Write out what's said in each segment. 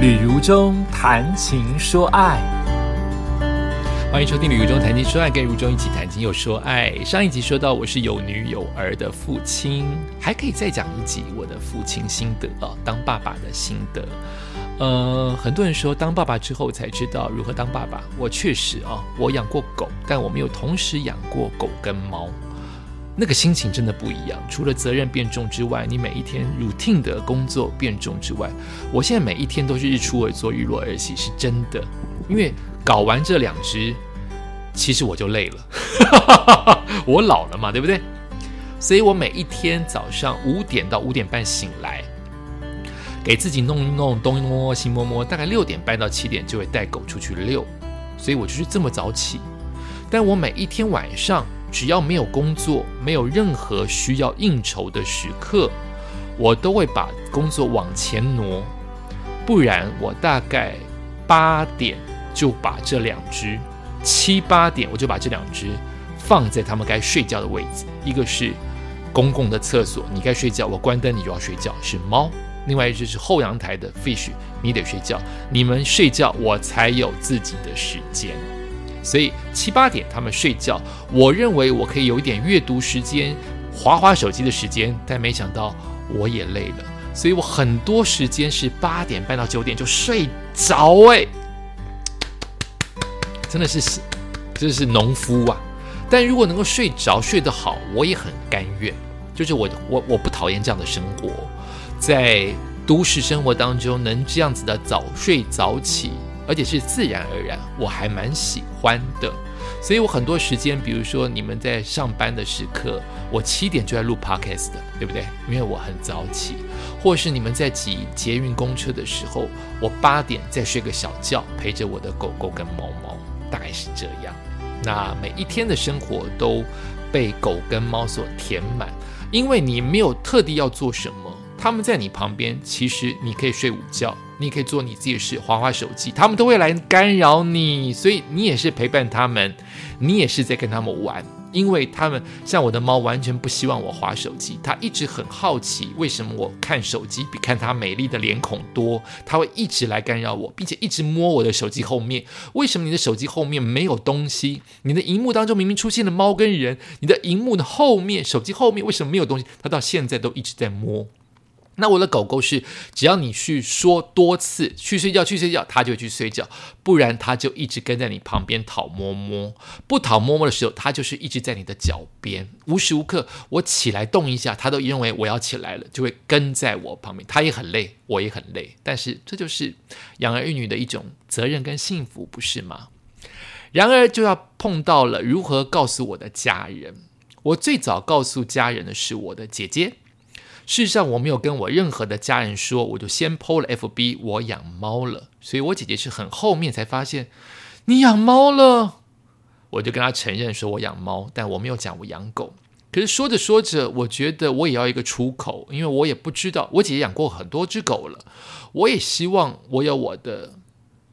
旅如中谈情说爱，欢迎收听《旅如中谈情说爱》，跟如中一起谈情又说爱。上一集说到我是有女有儿的父亲，还可以再讲一集我的父亲心得啊，当爸爸的心得。呃，很多人说当爸爸之后才知道如何当爸爸。我确实啊，我养过狗，但我没有同时养过狗跟猫。那个心情真的不一样。除了责任变重之外，你每一天 routine 的工作变重之外，我现在每一天都是日出而作，日落而息，是真的。因为搞完这两只，其实我就累了。我老了嘛，对不对？所以我每一天早上五点到五点半醒来，给自己弄一弄，东摸摸西摸摸，大概六点半到七点就会带狗出去遛。所以我就是这么早起。但我每一天晚上。只要没有工作，没有任何需要应酬的时刻，我都会把工作往前挪。不然，我大概八点就把这两只，七八点我就把这两只放在他们该睡觉的位置。一个是公共的厕所，你该睡觉，我关灯你就要睡觉，是猫；另外一只是后阳台的 fish，你得睡觉。你们睡觉，我才有自己的时间。所以七八点他们睡觉，我认为我可以有一点阅读时间、划划手机的时间，但没想到我也累了，所以我很多时间是八点半到九点就睡着。哎，真的是是，真的是农夫啊！但如果能够睡着睡得好，我也很甘愿。就是我我我不讨厌这样的生活，在都市生活当中能这样子的早睡早起。而且是自然而然，我还蛮喜欢的，所以我很多时间，比如说你们在上班的时刻，我七点就在录 podcast 的，对不对？因为我很早起，或是你们在挤捷运公车的时候，我八点再睡个小觉，陪着我的狗狗跟猫猫，大概是这样。那每一天的生活都被狗跟猫所填满，因为你没有特地要做什么，他们在你旁边，其实你可以睡午觉。你可以做你自己的事，划划手机，他们都会来干扰你，所以你也是陪伴他们，你也是在跟他们玩，因为他们像我的猫，完全不希望我划手机，它一直很好奇为什么我看手机比看它美丽的脸孔多，它会一直来干扰我，并且一直摸我的手机后面，为什么你的手机后面没有东西？你的荧幕当中明明出现了猫跟人，你的荧幕的后面，手机后面为什么没有东西？它到现在都一直在摸。那我的狗狗是，只要你去说多次去睡觉去睡觉，它就去睡觉，不然它就一直跟在你旁边讨摸摸。不讨摸摸的时候，它就是一直在你的脚边，无时无刻我起来动一下，它都认为我要起来了，就会跟在我旁边。它也很累，我也很累，但是这就是养儿育女的一种责任跟幸福，不是吗？然而就要碰到了如何告诉我的家人。我最早告诉家人的是我的姐姐。事实上，我没有跟我任何的家人说，我就先 PO 了 FB，我养猫了。所以我姐姐是很后面才发现你养猫了，我就跟她承认说我养猫，但我没有讲我养狗。可是说着说着，我觉得我也要一个出口，因为我也不知道，我姐姐养过很多只狗了，我也希望我有我的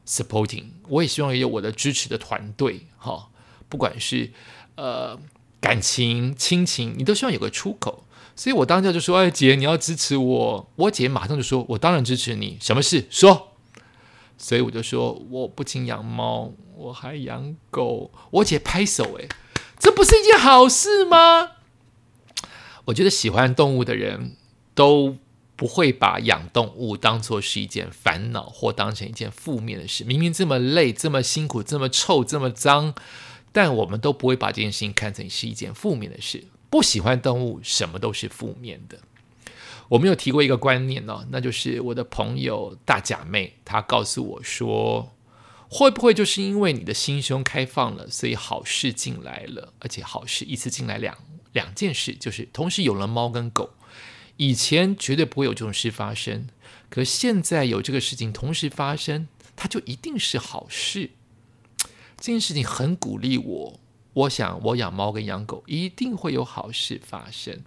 supporting，我也希望也有我的支持的团队，哈，不管是呃感情、亲情，你都希望有个出口。所以我当下就说：“哎，姐，你要支持我。”我姐马上就说：“我当然支持你，什么事说。”所以我就说：“我不仅养猫，我还养狗。”我姐拍手：“哎，这不是一件好事吗？”我觉得喜欢动物的人都不会把养动物当做是一件烦恼，或当成一件负面的事。明明这么累、这么辛苦、这么臭、这么脏，但我们都不会把这件事情看成是一件负面的事。不喜欢动物，什么都是负面的。我们有提过一个观念呢，那就是我的朋友大假妹，她告诉我说，会不会就是因为你的心胸开放了，所以好事进来了，而且好事一次进来两两件事，就是同时有了猫跟狗，以前绝对不会有这种事发生，可现在有这个事情同时发生，它就一定是好事。这件事情很鼓励我。我想，我养猫跟养狗一定会有好事发生。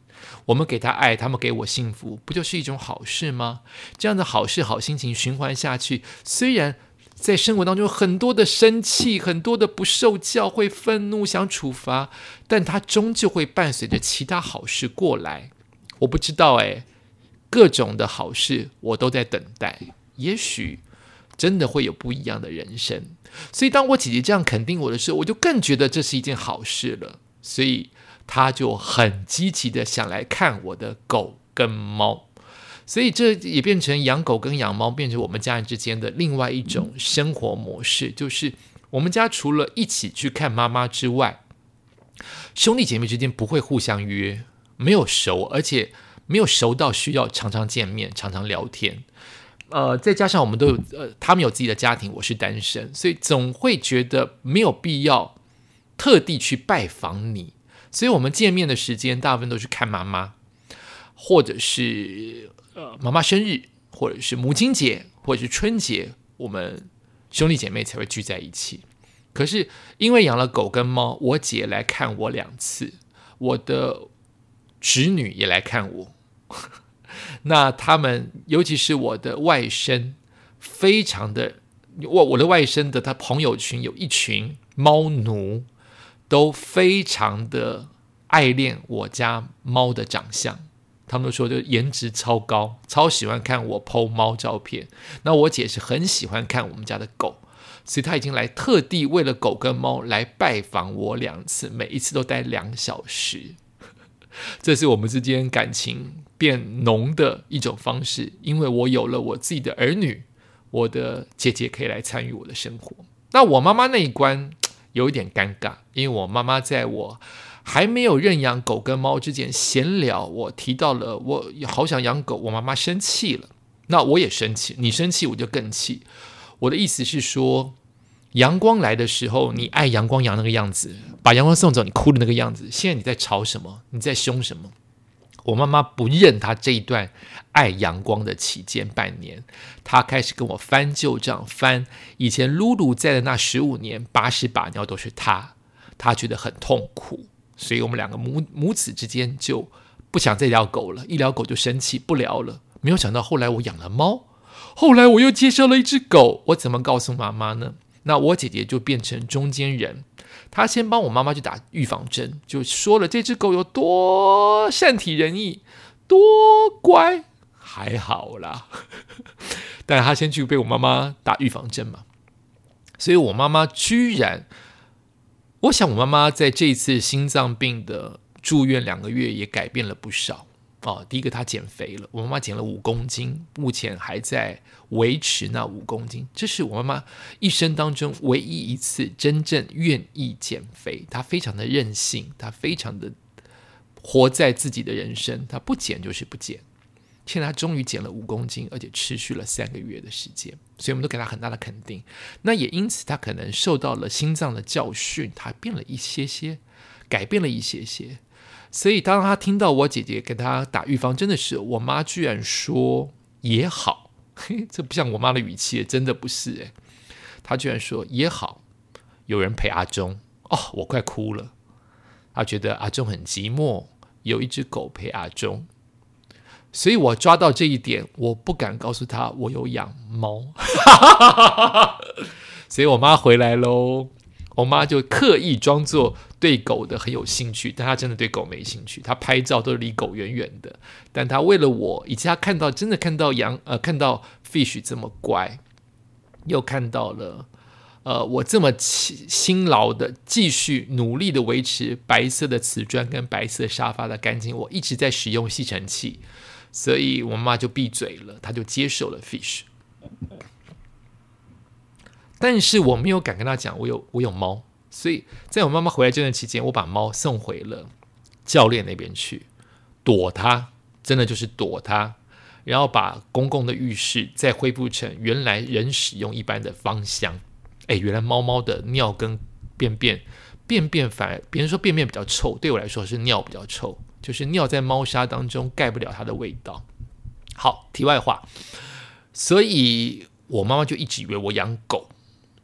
我们给他爱，他们给我幸福，不就是一种好事吗？这样的好事、好心情循环下去，虽然在生活当中很多的生气、很多的不受教、会愤怒、想处罚，但它终究会伴随着其他好事过来。我不知道，哎，各种的好事我都在等待。也许真的会有不一样的人生。所以当我姐姐这样肯定我的时候，我就更觉得这是一件好事了。所以她就很积极的想来看我的狗跟猫。所以这也变成养狗跟养猫变成我们家人之间的另外一种生活模式，就是我们家除了一起去看妈妈之外，兄弟姐妹之间不会互相约，没有熟，而且没有熟到需要常常见面、常常聊天。呃，再加上我们都有呃，他们有自己的家庭，我是单身，所以总会觉得没有必要特地去拜访你。所以我们见面的时间大部分都是看妈妈，或者是。呃，妈妈生日，或者是母亲节，或者是春节，我们兄弟姐妹才会聚在一起。可是因为养了狗跟猫，我姐来看我两次，我的侄女也来看我。那他们，尤其是我的外甥，非常的我我的外甥的他朋友群有一群猫奴，都非常的爱恋我家猫的长相。他们说，就颜值超高，超喜欢看我剖猫照片。那我姐是很喜欢看我们家的狗，所以她已经来特地为了狗跟猫来拜访我两次，每一次都待两小时。这是我们之间感情变浓的一种方式，因为我有了我自己的儿女，我的姐姐可以来参与我的生活。那我妈妈那一关有一点尴尬，因为我妈妈在我。还没有认养狗跟猫之前闲聊，我提到了我好想养狗，我妈妈生气了，那我也生气，你生气我就更气。我的意思是说，阳光来的时候，你爱阳光阳那个样子，把阳光送走，你哭的那个样子。现在你在吵什么？你在凶什么？我妈妈不认他这一段爱阳光的期间半年，她开始跟我翻旧账，翻以前露露在的那十五年，把屎把尿都是他，她觉得很痛苦。所以我们两个母母子之间就不想再聊狗了，一聊狗就生气，不聊了。没有想到后来我养了猫，后来我又介绍了一只狗，我怎么告诉妈妈呢？那我姐姐就变成中间人，她先帮我妈妈去打预防针，就说了这只狗有多善体人意，多乖，还好啦。但她先去被我妈妈打预防针嘛，所以我妈妈居然。我想，我妈妈在这一次心脏病的住院两个月，也改变了不少哦。第一个，她减肥了，我妈妈减了五公斤，目前还在维持那五公斤。这是我妈妈一生当中唯一一次真正愿意减肥。她非常的任性，她非常的活在自己的人生，她不减就是不减。现在她终于减了五公斤，而且持续了三个月的时间，所以我们都给她很大的肯定。那也因此，她可能受到了心脏的教训，她变了一些些，改变了一些些。所以当他听到我姐姐给他打预防针的时候，我妈居然说也好，嘿，这不像我妈的语气，真的不是诶，她居然说也好，有人陪阿忠。哦，我快哭了。他觉得阿忠很寂寞，有一只狗陪阿忠。所以我抓到这一点，我不敢告诉他我有养猫，所以我妈回来喽，我妈就刻意装作对狗的很有兴趣，但她真的对狗没兴趣，她拍照都离狗远远的。但她为了我，以及她看到真的看到羊呃看到 fish 这么乖，又看到了呃我这么辛辛劳的继续努力的维持白色的瓷砖跟白色沙发的干净，我一直在使用吸尘器。所以我妈就闭嘴了，她就接受了 fish。但是我没有敢跟他讲，我有我有猫。所以在我妈妈回来这段期间，我把猫送回了教练那边去，躲它，真的就是躲它，然后把公共的浴室再恢复成原来人使用一般的芳香。哎，原来猫猫的尿跟便便，便便反而别人说便便比较臭，对我来说是尿比较臭。就是尿在猫砂当中盖不了它的味道。好，题外话，所以我妈妈就一直以为我养狗，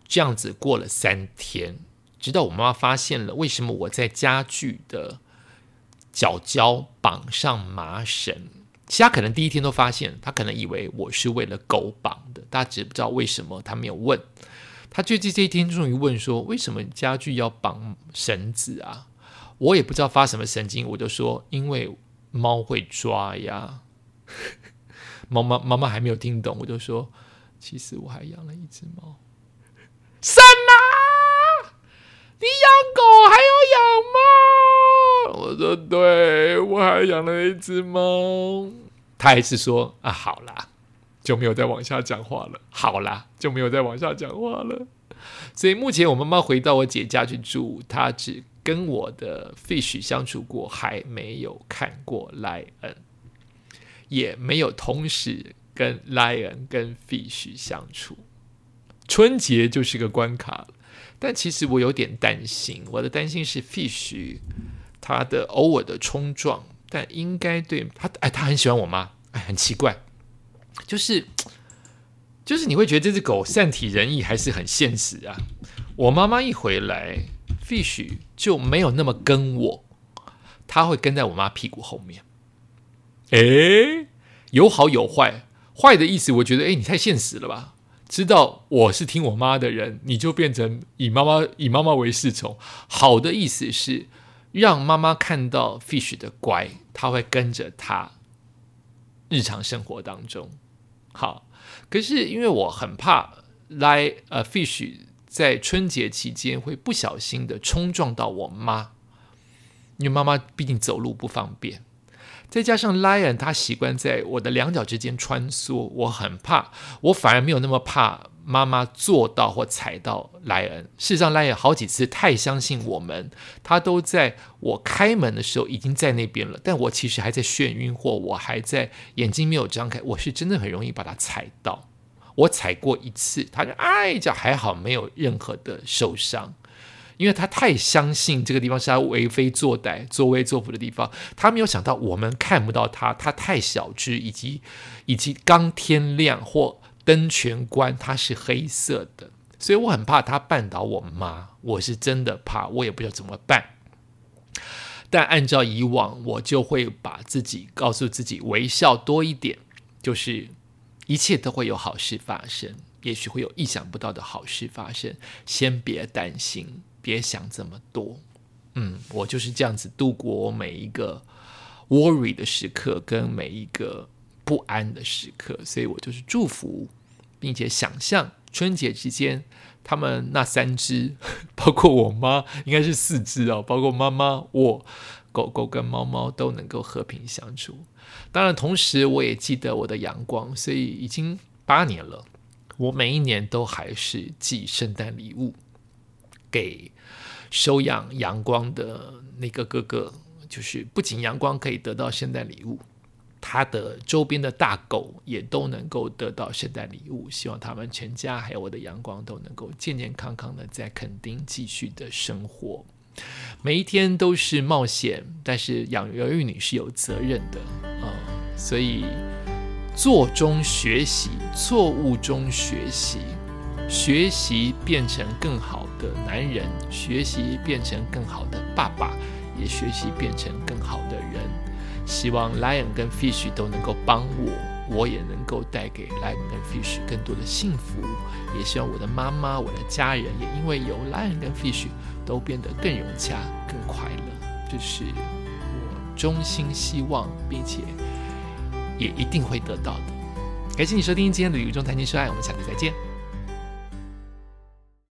这样子过了三天，直到我妈妈发现了为什么我在家具的角胶绑上麻绳。其他可能第一天都发现，他可能以为我是为了狗绑的，大家只不知道为什么，他没有问。他就在这一天终于问说：“为什么家具要绑绳子啊？”我也不知道发什么神经，我就说因为猫会抓呀。妈妈妈妈还没有听懂，我就说其实我还养了一只猫。什么？你养狗还要养猫？我说对，我还养了一只猫。他还是说啊，好啦，就没有再往下讲话了。好啦，就没有再往下讲话了。所以目前我妈妈回到我姐家去住，她只跟我的 fish 相处过，还没有看过 lion，也没有同时跟 lion 跟 fish 相处。春节就是个关卡了，但其实我有点担心，我的担心是 fish 他的偶尔的冲撞，但应该对他哎，他很喜欢我妈，哎，很奇怪，就是就是你会觉得这只狗善体人意还是很现实啊。我妈妈一回来，fish 就没有那么跟我，他会跟在我妈屁股后面。哎，有好有坏，坏的意思我觉得，哎，你太现实了吧。知道我是听我妈的人，你就变成以妈妈以妈妈为侍从。好的意思是让妈妈看到 fish 的乖，他会跟着他日常生活当中。好，可是因为我很怕来呃 fish 在春节期间会不小心的冲撞到我妈，因为妈妈毕竟走路不方便。再加上 lion，他习惯在我的两脚之间穿梭，我很怕，我反而没有那么怕妈妈坐到或踩到 lion。事实上，lion 好几次太相信我们，他都在我开门的时候已经在那边了，但我其实还在眩晕，或我还在眼睛没有张开，我是真的很容易把它踩到。我踩过一次，他就哎脚，还好没有任何的受伤。因为他太相信这个地方是他为非作歹、作威作福的地方，他没有想到我们看不到他，他太小只，以及以及刚天亮或灯全关，它是黑色的，所以我很怕他绊倒我妈，我是真的怕，我也不知道怎么办。但按照以往，我就会把自己告诉自己微笑多一点，就是一切都会有好事发生，也许会有意想不到的好事发生，先别担心。别想这么多，嗯，我就是这样子度过我每一个 worry 的时刻，跟每一个不安的时刻，所以我就是祝福，并且想象春节之间，他们那三只，包括我妈，应该是四只哦，包括妈妈、我、狗狗跟猫猫都能够和平相处。当然，同时我也记得我的阳光，所以已经八年了，我每一年都还是寄圣诞礼物给。收养阳光的那个哥哥，就是不仅阳光可以得到圣诞礼物，他的周边的大狗也都能够得到圣诞礼物。希望他们全家还有我的阳光都能够健健康康的在垦丁继续的生活。每一天都是冒险，但是养儿育女是有责任的啊，所以做中学习，错误中学习，学习变成更好。的男人学习变成更好的爸爸，也学习变成更好的人。希望 Lion 跟 Fish 都能够帮我，我也能够带给 Lion 跟 Fish 更多的幸福。也希望我的妈妈、我的家人也因为有 Lion 跟 Fish 都变得更融洽、更快乐。这是我衷心希望，并且也一定会得到的。感谢你收听今天的《旅途中谈情说爱》，我们下次再见。